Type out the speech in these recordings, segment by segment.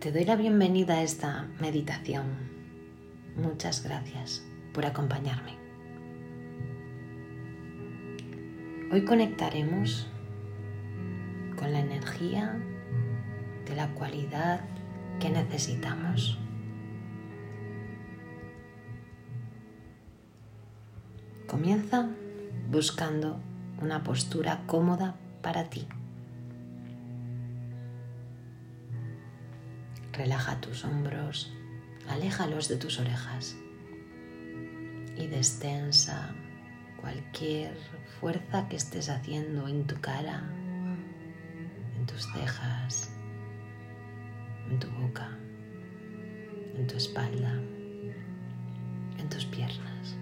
Te doy la bienvenida a esta meditación. Muchas gracias por acompañarme. Hoy conectaremos con la energía de la cualidad que necesitamos. Comienza buscando una postura cómoda para ti. Relaja tus hombros, aléjalos de tus orejas y destensa cualquier fuerza que estés haciendo en tu cara, en tus cejas, en tu boca, en tu espalda, en tus piernas.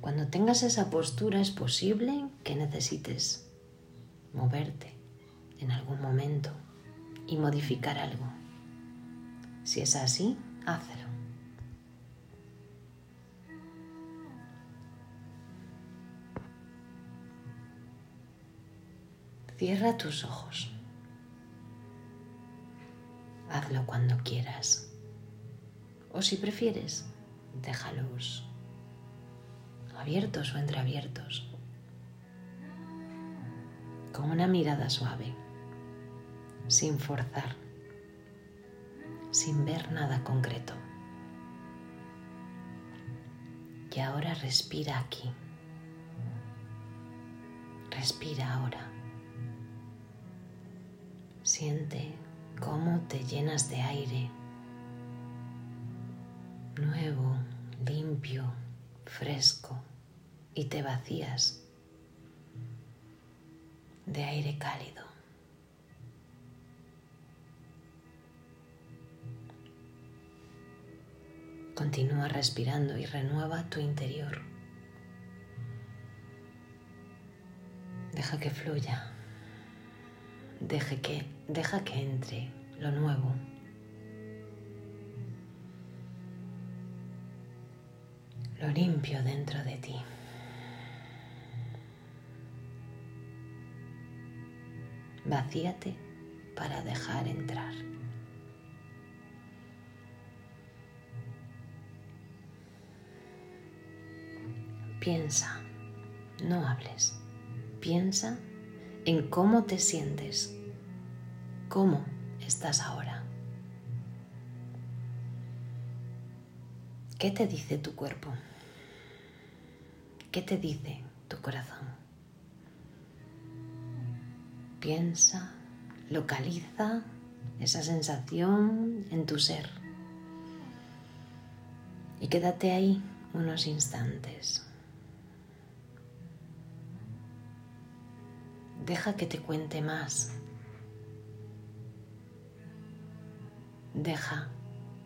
Cuando tengas esa postura es posible que necesites moverte en algún momento y modificar algo. Si es así, hazlo. Cierra tus ojos. Hazlo cuando quieras. O si prefieres, déjalos abiertos o entreabiertos. Con una mirada suave sin forzar, sin ver nada concreto. Y ahora respira aquí. Respira ahora. Siente cómo te llenas de aire nuevo, limpio, fresco y te vacías de aire cálido. Continúa respirando y renueva tu interior. Deja que fluya. Deja que, deja que entre lo nuevo. Lo limpio dentro de ti. Vacíate para dejar entrar. Piensa, no hables. Piensa en cómo te sientes, cómo estás ahora. ¿Qué te dice tu cuerpo? ¿Qué te dice tu corazón? Piensa, localiza esa sensación en tu ser y quédate ahí unos instantes. Deja que te cuente más. Deja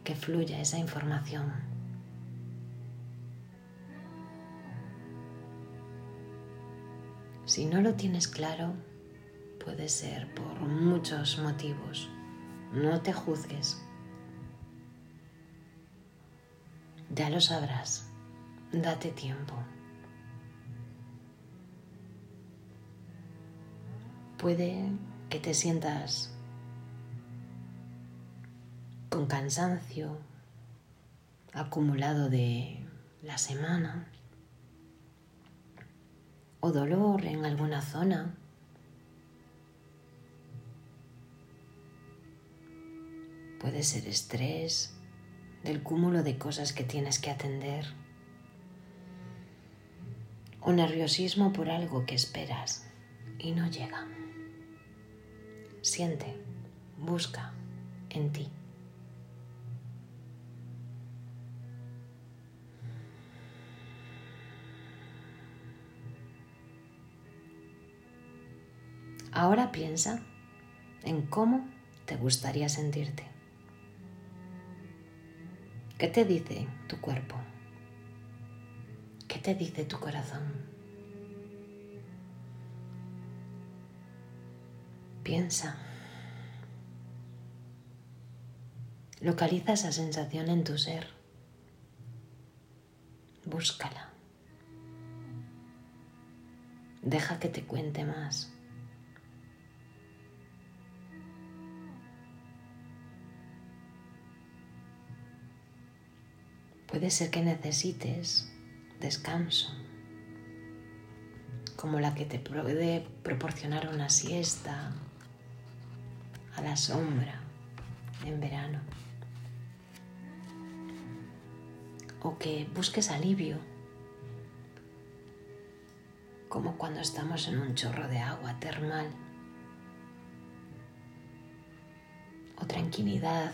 que fluya esa información. Si no lo tienes claro, puede ser por muchos motivos. No te juzgues. Ya lo sabrás. Date tiempo. Puede que te sientas con cansancio acumulado de la semana o dolor en alguna zona. Puede ser estrés del cúmulo de cosas que tienes que atender o nerviosismo por algo que esperas y no llega. Siente, busca en ti. Ahora piensa en cómo te gustaría sentirte. ¿Qué te dice tu cuerpo? ¿Qué te dice tu corazón? Piensa. Localiza esa sensación en tu ser. Búscala. Deja que te cuente más. Puede ser que necesites descanso, como la que te puede proporcionar una siesta a la sombra en verano. O que busques alivio, como cuando estamos en un chorro de agua termal. O tranquilidad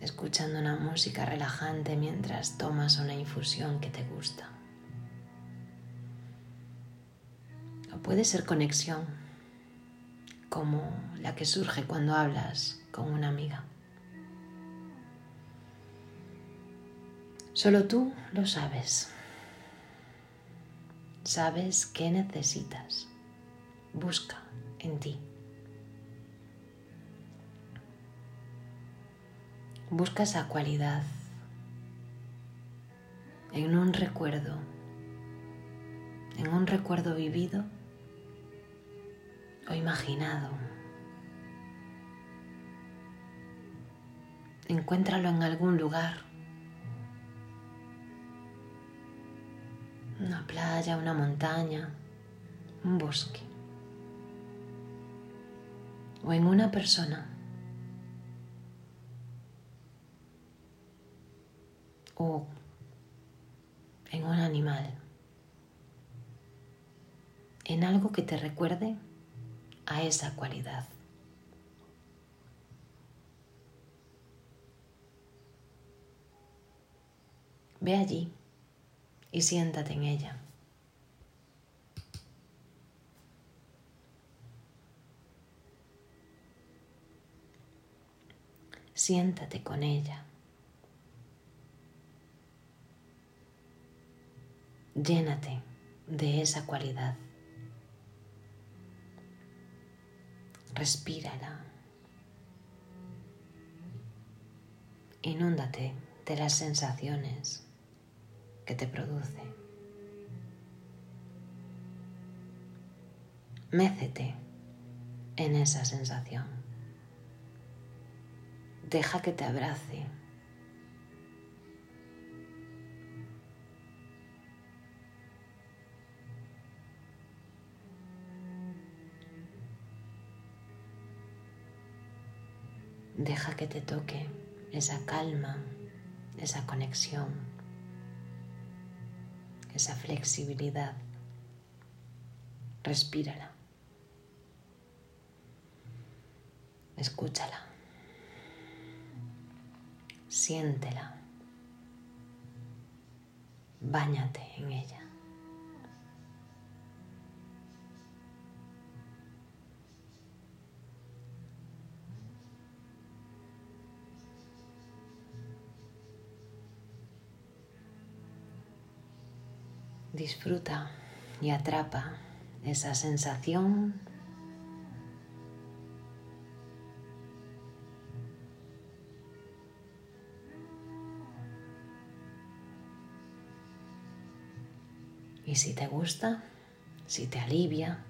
escuchando una música relajante mientras tomas una infusión que te gusta. Puede ser conexión, como la que surge cuando hablas con una amiga. Solo tú lo sabes. Sabes qué necesitas. Busca en ti. Busca esa cualidad en un recuerdo, en un recuerdo vivido o imaginado. Encuéntralo en algún lugar. Una playa, una montaña, un bosque. O en una persona. o en un animal, en algo que te recuerde a esa cualidad. Ve allí y siéntate en ella. Siéntate con ella. Llénate de esa cualidad. Respírala. Inúndate de las sensaciones que te produce. Mécete en esa sensación. Deja que te abrace Deja que te toque esa calma, esa conexión, esa flexibilidad. Respírala. Escúchala. Siéntela. Báñate en ella. Disfruta y atrapa esa sensación Y si te gusta, si te alivia,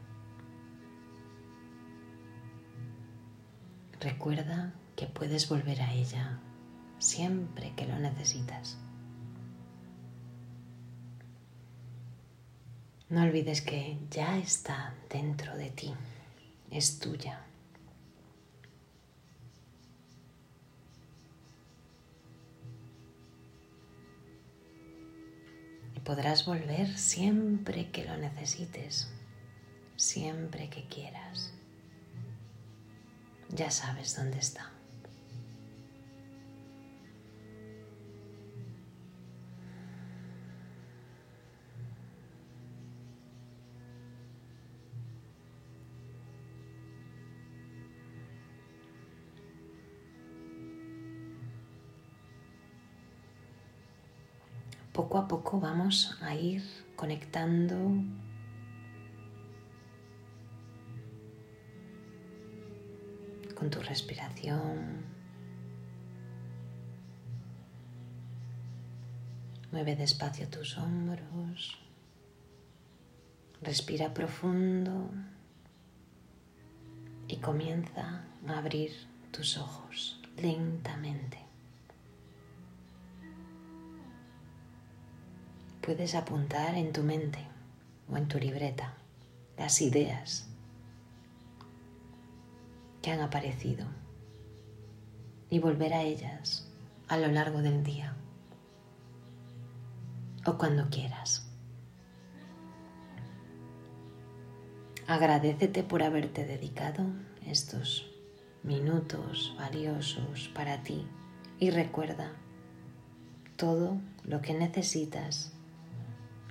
recuerda que puedes volver a ella siempre que lo necesitas. No olvides que ya está dentro de ti, es tuya. Y podrás volver siempre que lo necesites, siempre que quieras. Ya sabes dónde está. Poco a poco vamos a ir conectando con tu respiración. Mueve despacio tus hombros. Respira profundo y comienza a abrir tus ojos. lentamente. Puedes apuntar en tu mente o en tu libreta las ideas que han aparecido y volver a ellas a lo largo del día o cuando quieras. Agradecete por haberte dedicado estos minutos valiosos para ti y recuerda, todo lo que necesitas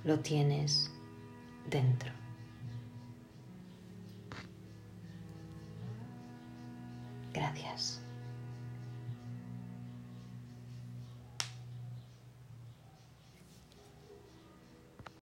lo tienes dentro. Gracias.